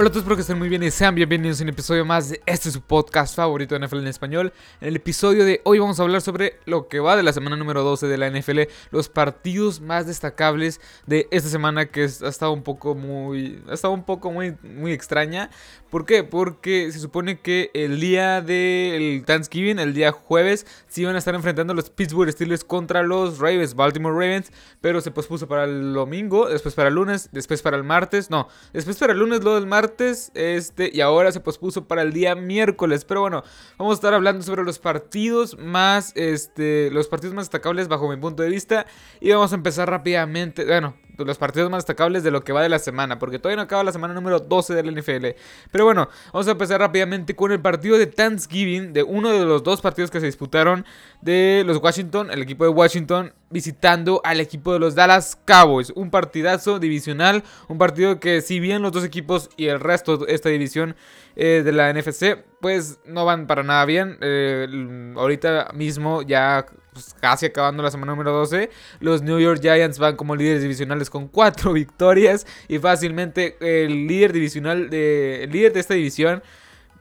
Hola a todos, espero que estén muy bien y sean bienvenidos a un episodio más de este su podcast favorito de NFL en español. En el episodio de hoy vamos a hablar sobre lo que va de la semana número 12 de la NFL, los partidos más destacables de esta semana que ha estado un poco muy ha estado un poco muy muy extraña. ¿Por qué? Porque se supone que el día del Thanksgiving, el día jueves, se iban a estar enfrentando los Pittsburgh Steelers contra los Ravens, Baltimore Ravens, pero se pospuso para el domingo, después para el lunes, después para el martes, no, después para el lunes, lo del martes este, y ahora se pospuso para el día miércoles. Pero bueno, vamos a estar hablando sobre los partidos más, este, los partidos más destacables bajo mi punto de vista. Y vamos a empezar rápidamente, bueno, los partidos más destacables de lo que va de la semana, porque todavía no acaba la semana número 12 del NFL. Pero bueno, vamos a empezar rápidamente con el partido de Thanksgiving, de uno de los dos partidos que se disputaron de los Washington, el equipo de Washington visitando al equipo de los Dallas Cowboys. Un partidazo divisional, un partido que si bien los dos equipos y el resto de esta división eh, de la NFC pues no van para nada bien. Eh, ahorita mismo ya pues, casi acabando la semana número 12, los New York Giants van como líderes divisionales con 4 victorias y fácilmente el líder divisional de, el líder de esta división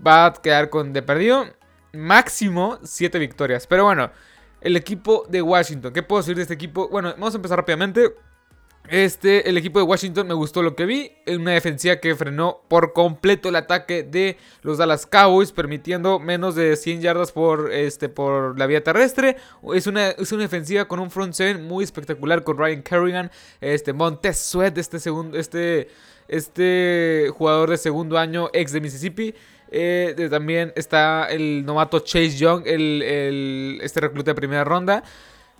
va a quedar con de perdido máximo 7 victorias. Pero bueno, el equipo de Washington. ¿Qué puedo decir de este equipo? Bueno, vamos a empezar rápidamente. Este, el equipo de Washington me gustó lo que vi. Una defensiva que frenó por completo el ataque de los Dallas Cowboys, permitiendo menos de 100 yardas por, este, por la vía terrestre. Es una, es una defensiva con un front seven muy espectacular con Ryan Kerrigan, este, Montez Sweat, este, segundo, este, este jugador de segundo año, ex de Mississippi. Eh, también está el novato Chase Young, el, este recluta de primera ronda.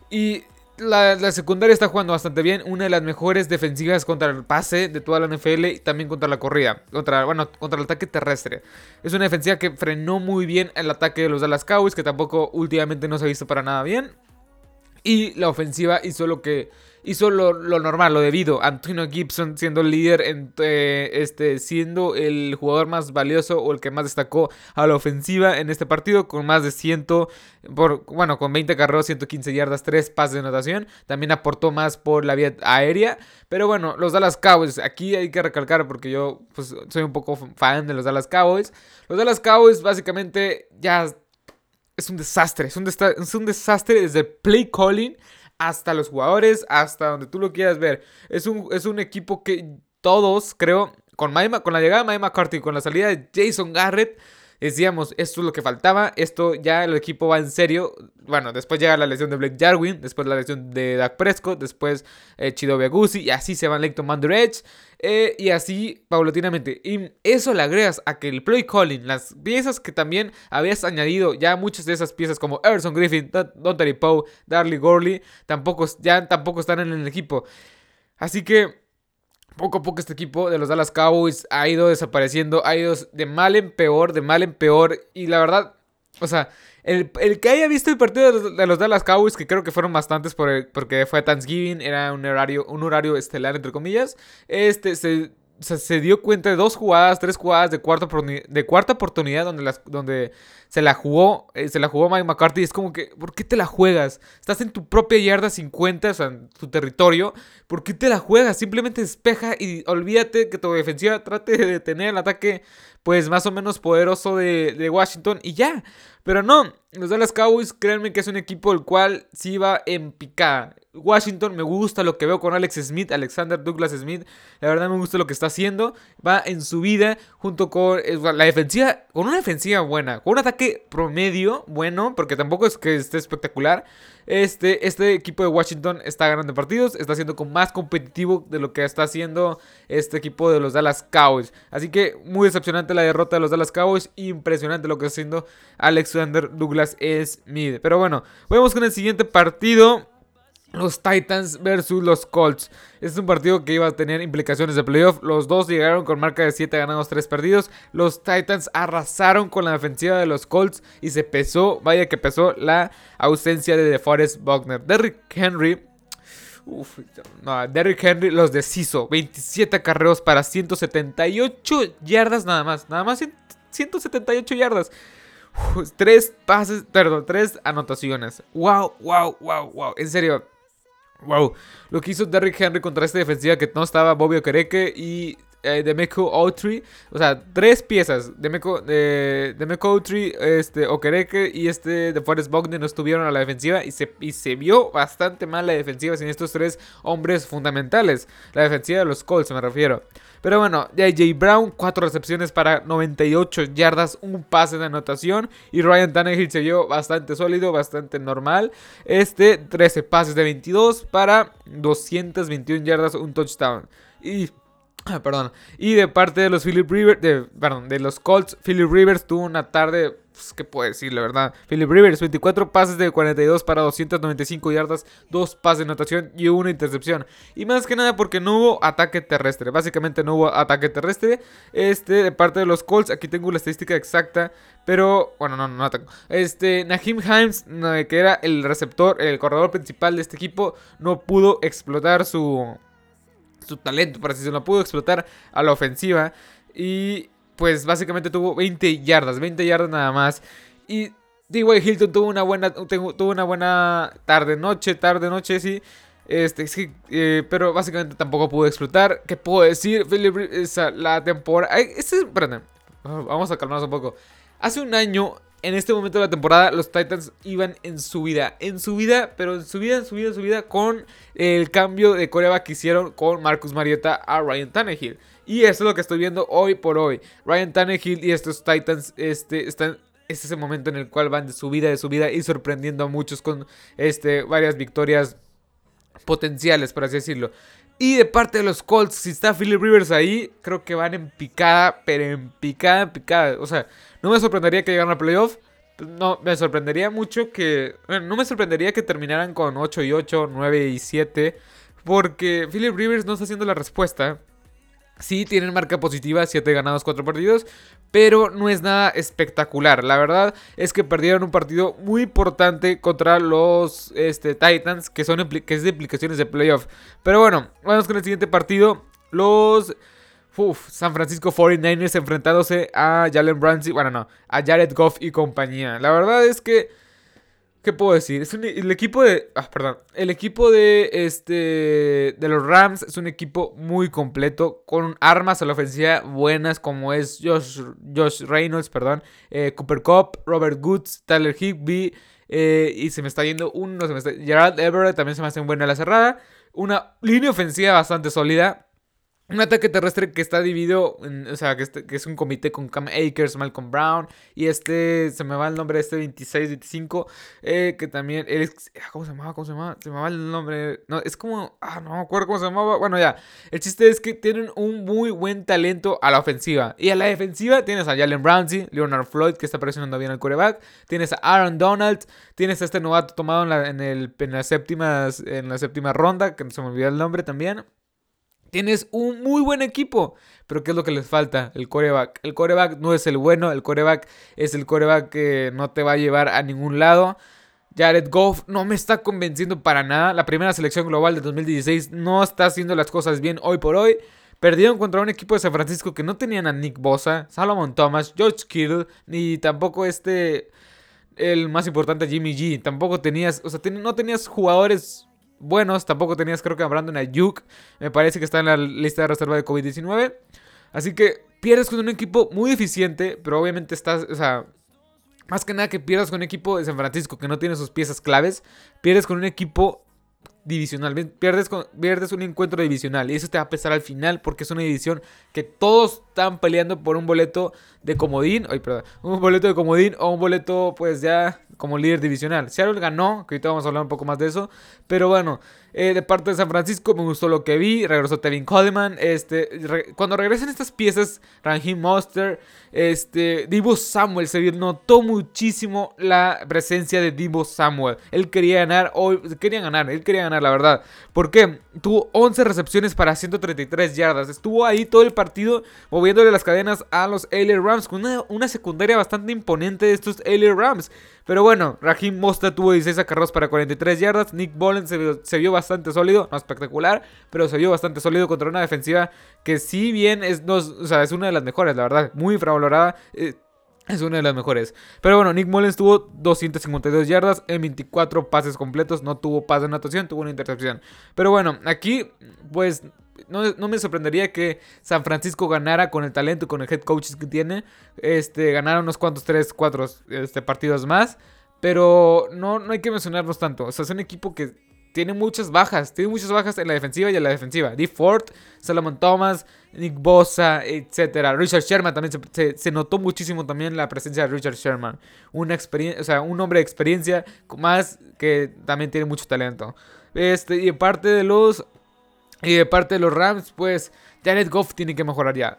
Y la, secundaria está jugando bastante bien. Una de las mejores defensivas contra el pase de toda la NFL y también contra la corrida. Contra, bueno, contra el ataque terrestre. Es una defensiva que frenó muy bien el ataque de los Dallas Cowboys, que tampoco últimamente no se ha visto para nada bien. Y la ofensiva hizo lo que hizo lo, normal, lo debido. Antonio Gibson siendo el líder, en, eh, este, siendo el jugador más valioso o el que más destacó a la ofensiva en este partido, con más de 100, por, bueno, con 20 carreros, 115 yardas, 3 pases de anotación. También aportó más por la vía aérea. Pero bueno, los Dallas Cowboys, aquí hay que recalcar porque yo pues, soy un poco fan de los Dallas Cowboys. Los Dallas Cowboys básicamente ya es un desastre. Es un, es un desastre desde play calling hasta los jugadores, hasta donde tú lo quieras ver. Es un, es un equipo que todos, creo, con, con la llegada de Mike McCarthy, con la salida de Jason Garrett, decíamos, esto es lo que faltaba, esto ya el equipo va en serio. Bueno, después llega la lesión de Blake Jarwin, después la lesión de Dak Prescott, después eh, Chido y así se van Leighton Mander Edge, eh, y así paulatinamente. Y eso le agregas a que el play calling, las piezas que también habías añadido, ya muchas de esas piezas como Everson Griffin, Don Poe, Darley Gorley, tampoco, ya tampoco están en el equipo. Así que poco a poco este equipo de los Dallas Cowboys ha ido desapareciendo, ha ido de mal en peor, de mal en peor. Y la verdad, o sea, el, que haya visto el partido de los, Dallas Cowboys, que creo que fueron bastantes porque fue Thanksgiving, era un horario, un horario estelar, entre comillas, este se se dio cuenta de dos jugadas, tres jugadas de cuarta, de cuarta oportunidad donde, las, donde se la jugó, eh, se la jugó Mike McCarthy. Es como que, ¿por qué te la juegas? Estás en tu propia yarda 50, o sea, en tu territorio. ¿Por qué te la juegas? Simplemente despeja y olvídate que tu defensiva trate de detener el ataque, pues más o menos poderoso de, de Washington y ya. Pero no, los Dallas Cowboys, créanme que es un equipo el cual sí va en picada. Washington me gusta lo que veo con Alex Smith, Alexander Douglas Smith. La verdad me gusta lo que está haciendo. Va en su vida junto con la defensiva, con una defensiva buena, con un ataque promedio bueno, porque tampoco es que esté espectacular. Este, este equipo de Washington está ganando partidos, está siendo más competitivo de lo que está haciendo este equipo de los Dallas Cowboys. Así que muy decepcionante la derrota de los Dallas Cowboys, impresionante lo que está haciendo Alexander Douglas Smith. Pero bueno, vamos con el siguiente partido los Titans versus los Colts. Este es un partido que iba a tener implicaciones de playoff. Los dos llegaron con marca de 7 ganados, 3 perdidos. Los Titans arrasaron con la defensiva de los Colts y se pesó, vaya que pesó, la ausencia de DeForest Buckner. Derrick Henry. Uf, no, Derrick Henry los deshizo. 27 carreos para 178 yardas nada más. Nada más 178 yardas. 3 pases, perdón, 3 anotaciones. Wow, wow, wow, wow. En serio, Wow, lo que hizo Derrick Henry contra esta defensiva que no estaba Bobby Okereke y eh, de Meko Outry. O sea, tres piezas de Meko, de, de Outry, este, Okereke y este de Forest Bogdan no estuvieron a la defensiva y se, y se vio bastante mal la defensiva sin estos tres hombres fundamentales. La defensiva de los Colts me refiero. Pero bueno, J.J. Brown, 4 recepciones para 98 yardas, un pase de anotación. Y Ryan Tannehill se vio bastante sólido, bastante normal. Este, 13 pases de 22 para 221 yardas, un touchdown. Y perdón. Y de parte de los Philip Rivers, de, perdón, de los Colts, Philip Rivers tuvo una tarde, pues, ¿qué puedo decir, la verdad? Philip Rivers, 24 pases de 42 para 295 yardas, 2 pases de anotación y una intercepción. Y más que nada porque no hubo ataque terrestre, básicamente no hubo ataque terrestre. Este, de parte de los Colts, aquí tengo la estadística exacta, pero, bueno, no, no la tengo. Este, Nahim Himes, que era el receptor, el corredor principal de este equipo, no pudo explotar su su talento, para si se lo pudo explotar a la ofensiva. Y pues básicamente tuvo 20 yardas, 20 yardas nada más. Y D.Y. Hilton tuvo una buena, tuvo una buena tarde, noche, tarde, noche, sí. Este, eh, pero básicamente tampoco pudo explotar. ¿Qué puedo decir? La temporada. Este, vamos a calmarnos un poco. Hace un año en este momento de la temporada los Titans iban en su vida, en su vida, pero en su vida, en su vida, en su vida con el cambio de coreback que hicieron con Marcus Marietta a Ryan Tannehill. Y eso es lo que estoy viendo hoy por hoy. Ryan Tannehill y estos Titans este, están este es el momento en el cual van de su vida, de su vida y sorprendiendo a muchos con este, varias victorias potenciales, por así decirlo. Y de parte de los Colts, si está Philip Rivers ahí, creo que van en picada, pero en picada, en picada. O sea, no me sorprendería que llegaran a playoff. No, me sorprendería mucho que... Bueno, no me sorprendería que terminaran con 8 y 8, 9 y 7. Porque Philip Rivers no está haciendo la respuesta. Sí, tienen marca positiva, 7 ganados, 4 perdidos, pero no es nada espectacular. La verdad es que perdieron un partido muy importante contra los este, Titans, que, son que es de implicaciones de playoff. Pero bueno, vamos con el siguiente partido. Los San Francisco 49ers enfrentándose a Jalen Ramsey, bueno, no, a Jared Goff y compañía. La verdad es que ¿Qué puedo decir? Es el equipo de. Ah, perdón. El equipo de. Este. De los Rams es un equipo muy completo. Con armas a la ofensiva buenas. Como es Josh, Josh Reynolds, perdón. Eh, Cooper Cup, Robert Goods, Tyler Higby. Eh, y se me está yendo uno. Se me Gerald Everett también se me hace buena la cerrada. Una línea ofensiva bastante sólida. Un ataque terrestre que está dividido, o sea, que, este, que, es un comité con Cam Akers, Malcolm Brown y este, se me va el nombre este 26, 25, eh, que también, ah, ¿cómo se llamaba? ¿Cómo se llamaba? Se me va el nombre, no, es como, ah, no me acuerdo cómo se llamaba, bueno, ya, el chiste es que tienen un muy buen talento a la ofensiva y a la defensiva tienes a Jalen Brownsie, Leonard Floyd, que está presionando bien al coreback, tienes a Aaron Donald, tienes a este novato tomado en la, en el, en la séptima, en la séptima ronda, que se me olvidó el nombre también, Tienes un muy buen equipo, pero ¿qué es lo que les falta? El coreback. El coreback no es el bueno, el coreback es el coreback que no te va a llevar a ningún lado. Jared Goff no me está convenciendo para nada. La primera selección global de 2016 no está haciendo las cosas bien hoy por hoy. Perdieron contra un equipo de San Francisco que no tenían a Nick Bosa, Salomon Thomas, George Kittle, ni tampoco este, el más importante Jimmy G. Tampoco tenías, o sea, no tenías jugadores buenos. Tampoco tenías, creo que a Brandon Ayuk. Me parece que está en la lista de reserva de COVID-19. Así que pierdes con un equipo muy eficiente, pero obviamente estás, o sea, más que nada que pierdas con un equipo de San Francisco que no tiene sus piezas claves, pierdes con un equipo divisional. Pierdes, pierdes un encuentro divisional. Y eso te va a pesar al final porque es una división que todos están peleando por un boleto de comodín. Ay, perdón. Un boleto de comodín o un boleto, pues ya como líder divisional. Seattle ganó, que ahorita vamos a hablar un poco más de eso. Pero bueno, eh, de parte de San Francisco me gustó lo que vi. Regresó Tevin Coleman. Este, cuando regresan estas piezas, Raheem Monster, este, Divo Samuel, se notó muchísimo la presencia de Divo Samuel. Él quería ganar, hoy quería ganar, él quería ganar, la verdad. ¿Por qué? Tuvo 11 recepciones para 133 yardas. Estuvo ahí todo el partido moviéndole las cadenas a los LA Rams con una, una secundaria bastante imponente de estos LA Rams. Pero bueno, Raheem Mosta tuvo 16 acarros para 43 yardas. Nick Bollen se vio, bastante sólido, no espectacular, pero se vio bastante sólido contra una defensiva que si bien es, no, o sea, es una de las mejores, la verdad, muy infravalorada. Eh, es una de las mejores. Pero bueno, Nick Mullens tuvo 252 yardas en 24 pases completos. No tuvo pase de anotación, tuvo una intercepción. Pero bueno, aquí, pues no, me sorprendería que San Francisco ganara con el talento y con el head coach que tiene. Este, ganara unos cuantos, tres, cuatro este, partidos más. Pero no, no hay que mencionarlos tanto. O sea, es un equipo que tiene muchas bajas. Tiene muchas bajas en la defensiva y en la defensiva. D. Ford, Solomon Thomas, Nick Bosa, etc. Richard Sherman también se, notó muchísimo también la presencia de Richard Sherman. Una experiencia, o sea, un hombre de experiencia más que también tiene mucho talento. Este, y de parte de los y de parte de los Rams, pues Jared Goff tiene que mejorar ya.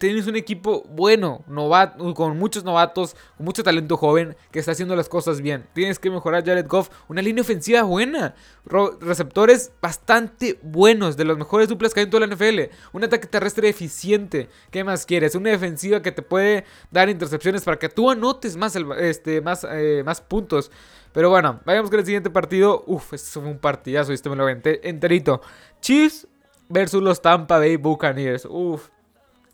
tienes un equipo bueno, novato, con muchos novatos, con mucho talento joven, que está haciendo las cosas bien. Tienes que mejorar Jared Goff. Una línea ofensiva buena. receptores bastante buenos, de los mejores duplas que hay en toda la NFL. Un ataque terrestre eficiente. ¿Qué más quieres? Una defensiva que te puede dar intercepciones para que tú anotes más, este, más, eh, más puntos. Pero bueno, vayamos con el siguiente partido. Uf, este fue un partidazo, este me lo aventé enterito. Chiefs versus los Tampa Bay Buccaneers. Uf.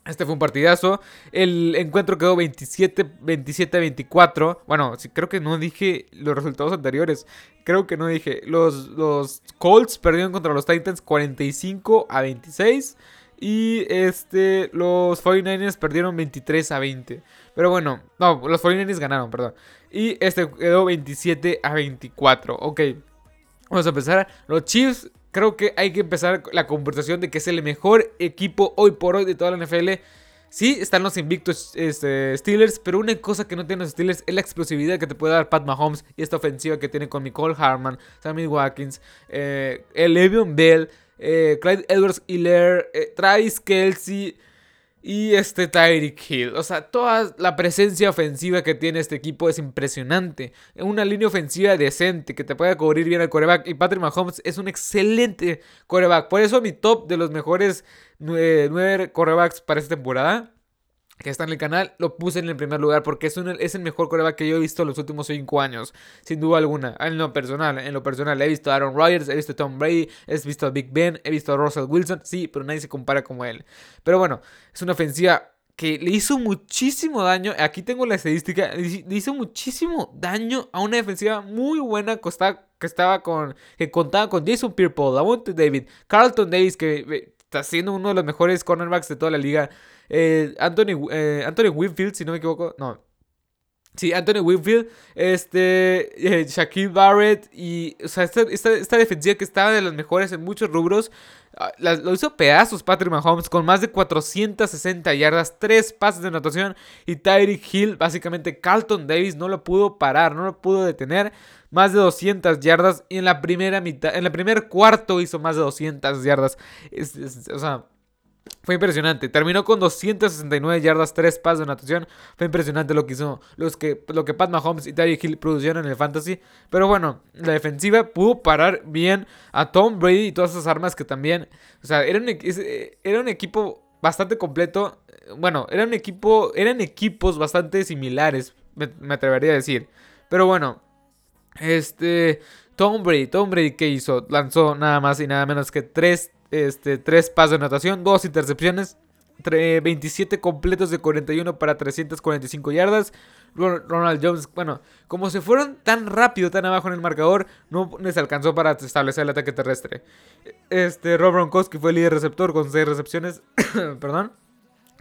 Este fue un partidazo. El encuentro quedó 27, 27 a 24. Bueno, creo que no dije los resultados anteriores. Creo que no dije. Los, los Colts perdieron contra los Titans 45 a 26. Y este, los 49ers perdieron 23 a 20. Pero bueno, no, los 49ers ganaron, perdón. Y este quedó 27 a 24. Ok, vamos a empezar. Los Chiefs, creo que hay que empezar la conversación de que es el mejor equipo hoy por hoy de toda la NFL. Sí, están los invictos este, Steelers, pero una cosa que no tienen los Steelers es la explosividad que te puede dar Pat Mahomes y esta ofensiva que tiene con Nicole Harman, Sammy Watkins, eh, el Le'Veon Bell, eh, Clyde Edwards-Helaire, eh, Travis Kelsey y este Tyreek Hill. O sea, toda la presencia ofensiva que tiene este equipo es impresionante. Una línea ofensiva decente que te puede cubrir bien al coreback. Y Patrick Mahomes es un excelente coreback. Por eso mi top de los mejores nueve corebacks para esta temporada que está en el canal, lo puse en el primer lugar porque es, es el mejor coreback que yo he visto en los últimos 5 años, sin duda alguna. En lo personal, en lo personal, he visto a Aaron Rodgers, he visto a Tom Brady, he visto a Big Ben, he visto a Russell Wilson, sí, pero nadie se compara como él. Pero bueno, es una ofensiva que le hizo muchísimo daño. Aquí tengo la estadística. Le hizo muchísimo daño a una defensiva muy buena que estaba, con. que contaba con Jason Pierre-Paul, David, Carlton Davis, que eh, está siendo uno de los mejores cornerbacks de toda la liga. Eh, Anthony, eh, Anthony Winfield, si no me equivoco. No. Sí, Anthony Winfield, este, eh, Shaquille Barrett y, o sea, esta, esta, defensiva que estaba de las mejores en muchos rubros, ah, lo hizo pedazos Patrick Mahomes con más de 460 yardas, 3 pases de anotación y Tyreek Hill, básicamente Carlton Davis no lo pudo parar, no lo pudo detener, más de 200 yardas y en la primera mitad, en el primer cuarto hizo más de 200 yardas, o sea, fue impresionante. Terminó con 269 yardas, 3 pases de natación. Fue impresionante lo que hizo, los que, lo que Pat Mahomes y Terry Hill produjeron en el fantasy. Pero bueno, la defensiva pudo parar bien a Tom Brady y todas esas armas que también. O sea, era un, era un equipo bastante completo. Bueno, era un equipo, eran equipos bastante similares, me, me atrevería a decir. Pero bueno, este. Tom Brady, Tom Brady, ¿qué hizo? Lanzó nada más y nada menos que 3 este, 3 pasos de anotación, 2 intercepciones, 27 completos de 41 para 345 yardas. Ronald Jones, bueno, como se fueron tan rápido, tan abajo en el marcador, no les alcanzó para establecer el ataque terrestre. Este, Rob Gronkowski fue el líder receptor con 6 recepciones, perdón,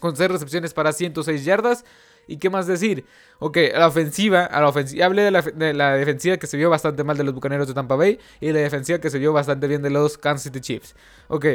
con 6 recepciones para 106 yardas. ¿Y qué más decir? Ok, la ofensiva, a la ofensiva, hablé de la, de la, defensiva que se vio bastante mal de los Bucaneros de Tampa Bay y la defensiva que se vio bastante bien de los Kansas City Chiefs. Ok,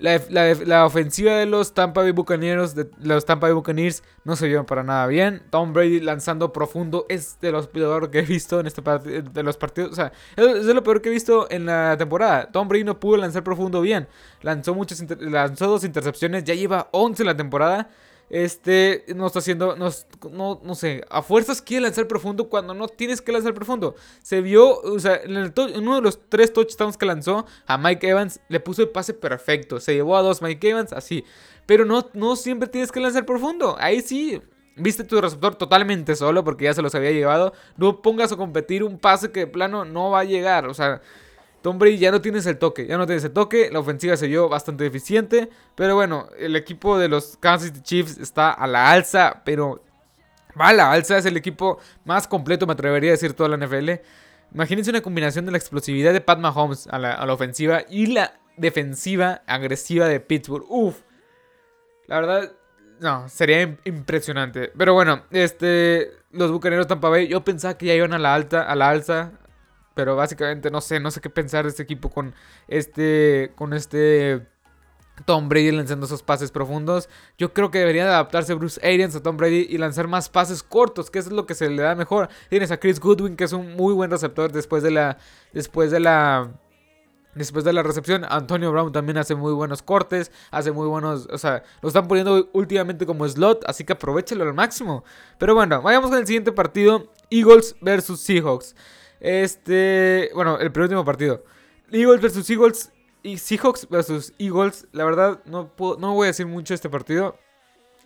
la, ofensiva de los Tampa Bay Buccaneers, de los Tampa Bay Buccaneers, no se vio para nada bien. Tom Brady lanzando profundo es de los peor que he visto en este de los partidos. O sea, es de lo peor que he visto en la temporada. Tom Brady no pudo lanzar profundo bien. Lanzó muchas lanzó dos intercepciones, ya lleva 11 en la temporada. Este, no está haciendo, no, no, no, sé, a fuerzas quiere lanzar profundo cuando no tienes que lanzar profundo. Se vio, o sea, en, uno de los tres touchdowns que lanzó a Mike Evans, le puso el pase perfecto. Se llevó a dos Mike Evans, así. Pero no, no siempre tienes que lanzar profundo. Ahí sí, viste tu receptor totalmente solo porque ya se los había llevado. No pongas a competir un pase que de plano no va a llegar. O sea, Tom Brady ya no tienes el toque, ya no tienes el toque, la ofensiva se vio bastante eficiente, pero bueno, el equipo de los Kansas City Chiefs está a la alza, pero va a la alza, es el equipo más completo, me atrevería a decir, toda la NFL. Imagínense una combinación de la explosividad de Pat Mahomes a la, ofensiva y la defensiva agresiva de Pittsburgh. Uf. La verdad, no, sería impresionante. Pero bueno, este, los Bucaneros Tampa Bay, yo pensaba que ya iban a la alta, a la alza, pero básicamente no sé, no sé qué pensar de este equipo con este, con este Tom Brady lanzando esos pases profundos. Yo creo que debería adaptarse Bruce Arians a Tom Brady y lanzar más pases cortos, que es lo que se le da mejor. Tienes a Chris Goodwin, que es un muy buen receptor después de la, después de la Después de la recepción, Antonio Brown también hace muy buenos cortes, hace muy buenos, o sea, lo están poniendo últimamente como slot, así que aprovechalo al máximo. Pero bueno, vayamos con el siguiente partido, Eagles versus Seahawks. Este, bueno, el penúltimo partido. Eagles versus Eagles y Seahawks versus Eagles. La verdad, no, no voy a decir mucho este partido.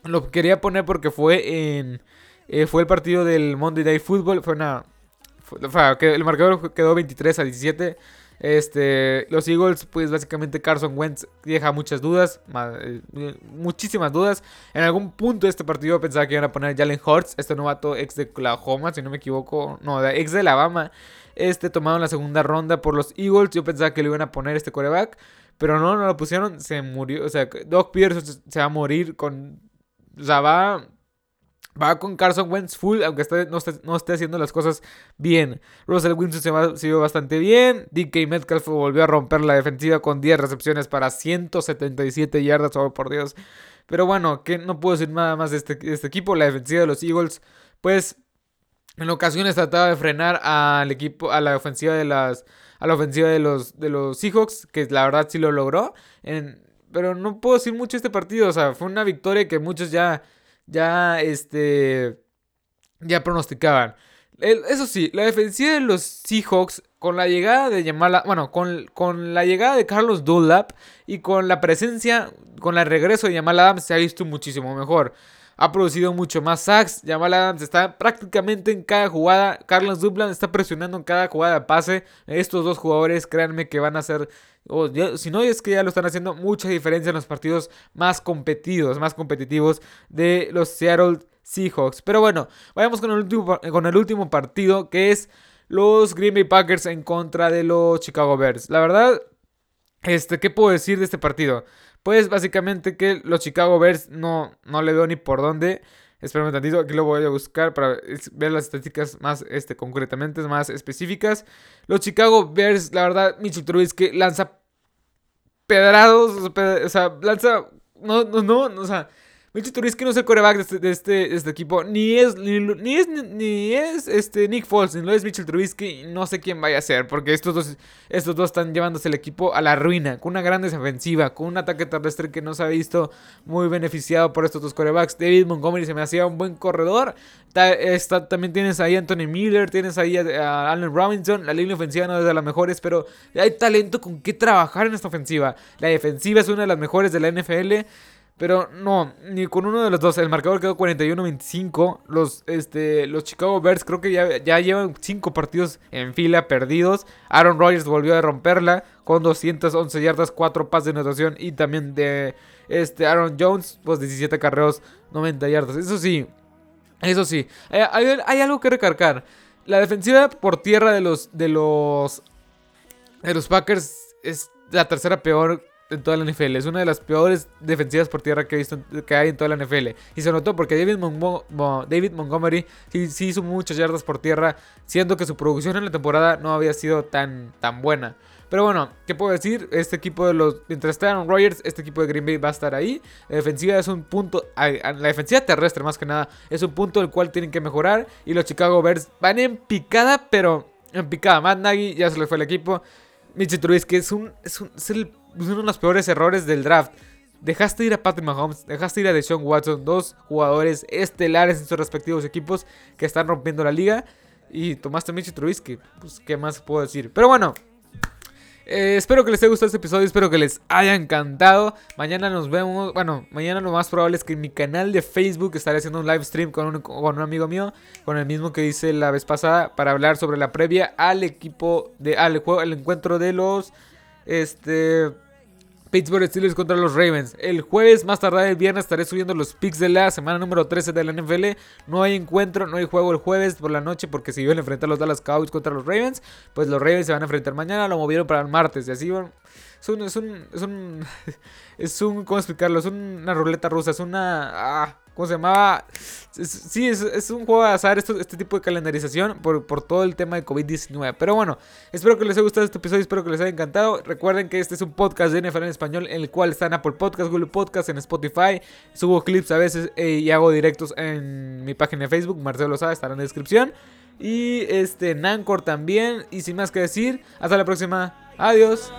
Lo quería poner porque fue en, eh, fue el partido del Monday Night Football. Fue una, el marcador quedó 23 a 17. Este, los Eagles, pues básicamente Carson Wentz deja muchas dudas, eh, muchísimas dudas. En algún punto de este partido pensaba que iban a poner Jalen Hurts, este novato ex de Oklahoma, si no me equivoco, no, ex de Alabama. Este tomado en la segunda ronda por los Eagles. Yo pensaba que le iban a poner este coreback, pero no, no lo pusieron, se murió. O sea, Doc Pierce se va a morir con. O va Va con Carson Wentz full, aunque no, esté, haciendo las cosas bien. Russell Wilson se, va, vio bastante bien. DK Metcalf volvió a romper la defensiva con 10 recepciones para 177 yardas. Oh, por Dios. Pero bueno, que no puedo decir nada más de este, este equipo. La defensiva de los Eagles, pues en ocasiones trataba de frenar al equipo, a la ofensiva de las, a la ofensiva de los, de los Seahawks, que la verdad sí lo logró. pero no puedo decir mucho este partido. O sea, fue una victoria que muchos ya ya, este, ya pronosticaban. eso sí, la defensiva de los Seahawks, con la llegada de Yamala, bueno, con, con la llegada de Carlos Dunlap y con la presencia, con el regreso de Yamal Adams, se ha visto muchísimo mejor. Ha producido mucho más sacks. Jamal Adams está prácticamente en cada jugada. Carlos Dublan está presionando en cada jugada de pase. Estos dos jugadores, créanme que van a hacer si no es que ya lo están haciendo mucha diferencia en los partidos más competidos, más competitivos de los Seattle Seahawks. Pero bueno, vayamos con el último, con el último partido que es los Green Bay Packers en contra de los Chicago Bears. La verdad, este, ¿qué puedo decir de este partido? Pues básicamente que los Chicago Bears no, no le veo ni por dónde. Espérame tantito, aquí lo voy a buscar para ver las estadísticas más este, concretamente, más específicas. Los Chicago Bears, la verdad, Mitchell Trubisky lanza pedrados, o sea, lanza... No, no, no, o sea, Mitchell Trubisky no es el coreback de este, de este, este equipo. Ni es, ni, es, ni es este Nick Foles, ni lo es Mitchell Trubisky. No sé quién vaya a ser. Porque estos dos, estos dos están llevándose el equipo a la ruina. Con una gran defensiva. Con un ataque terrestre que no se ha visto muy beneficiado por estos dos corebacks. David Montgomery se me hacía un buen corredor. también tienes ahí a Anthony Miller. Tienes ahí a, Allen Robinson. La línea ofensiva no es de las mejores. Pero hay talento con qué trabajar en esta ofensiva. La defensiva es una de las mejores de la NFL. Pero no, ni con uno de los dos. El marcador quedó 41-25. Los, este, los Chicago Bears creo que ya, ya llevan 5 partidos en fila perdidos. Aaron Rodgers volvió a romperla con 211 yardas, 4 pases de anotación y también de este, Aaron Jones, pues 17 carreos, 90 yardas. Eso sí, eso sí. Hay, hay, algo que recargar. La defensiva por tierra de los, de los, de los Packers es la tercera peor en toda la NFL. Es una de las peores defensivas por tierra que he visto que hay en toda la NFL. Y se notó porque David, David Montgomery sí, hizo muchas yardas por tierra, siendo que su producción en la temporada no había sido tan, tan buena. Pero bueno, ¿qué puedo decir? Este equipo de los. Mientras esté Aaron Rodgers, este equipo de Green Bay va a estar ahí. La defensiva es un punto. La defensiva terrestre, más que nada, es un punto el cual tienen que mejorar. Y los Chicago Bears van en picada, pero en picada. Matt Nagy ya se le fue el equipo. Mitchell Trubisky es un, es un uno de los peores errores del draft. Dejaste ir a Patrick Mahomes, dejaste ir a Deshaun Watson, dos jugadores estelares en sus respectivos equipos que están rompiendo la liga. Y tomaste a Mitchell Trubisky. Pues, ¿qué más puedo decir? Pero bueno, eh, espero que les haya gustado este episodio, espero que les haya encantado. Mañana nos vemos, bueno, mañana lo más probable es que en mi canal de Facebook estaré haciendo un live stream con un, con un amigo mío, con el mismo que hice la vez pasada, para hablar sobre la previa al equipo, de, al, juego, al encuentro de los, este Pittsburgh Steelers contra los Ravens. El jueves, más tarde el viernes, estaré subiendo los picks de la semana número 13 de la NFL. No hay encuentro, no hay juego el jueves por la noche porque si iban a enfrentar los Dallas Cowboys contra los Ravens, pues los Ravens se van a enfrentar mañana, lo movieron para el martes y así. Es un, es un, es un, es un, ¿cómo explicarlo? Es una ruleta rusa, es una, ah, ¿Cómo se llamaba? sí, es, un juego de azar este tipo de calendarización por, por todo el tema de COVID-19. Pero bueno, espero que les haya gustado este episodio, espero que les haya encantado. Recuerden que este es un podcast de NFL en español, en el cual está en Apple Podcast, Google Podcast, en Spotify. Subo clips a veces eh, y hago directos en mi página de Facebook, Marcelo sabe, estará en la descripción. Y este, Nancor también. Y sin más que decir, hasta la próxima. Adiós.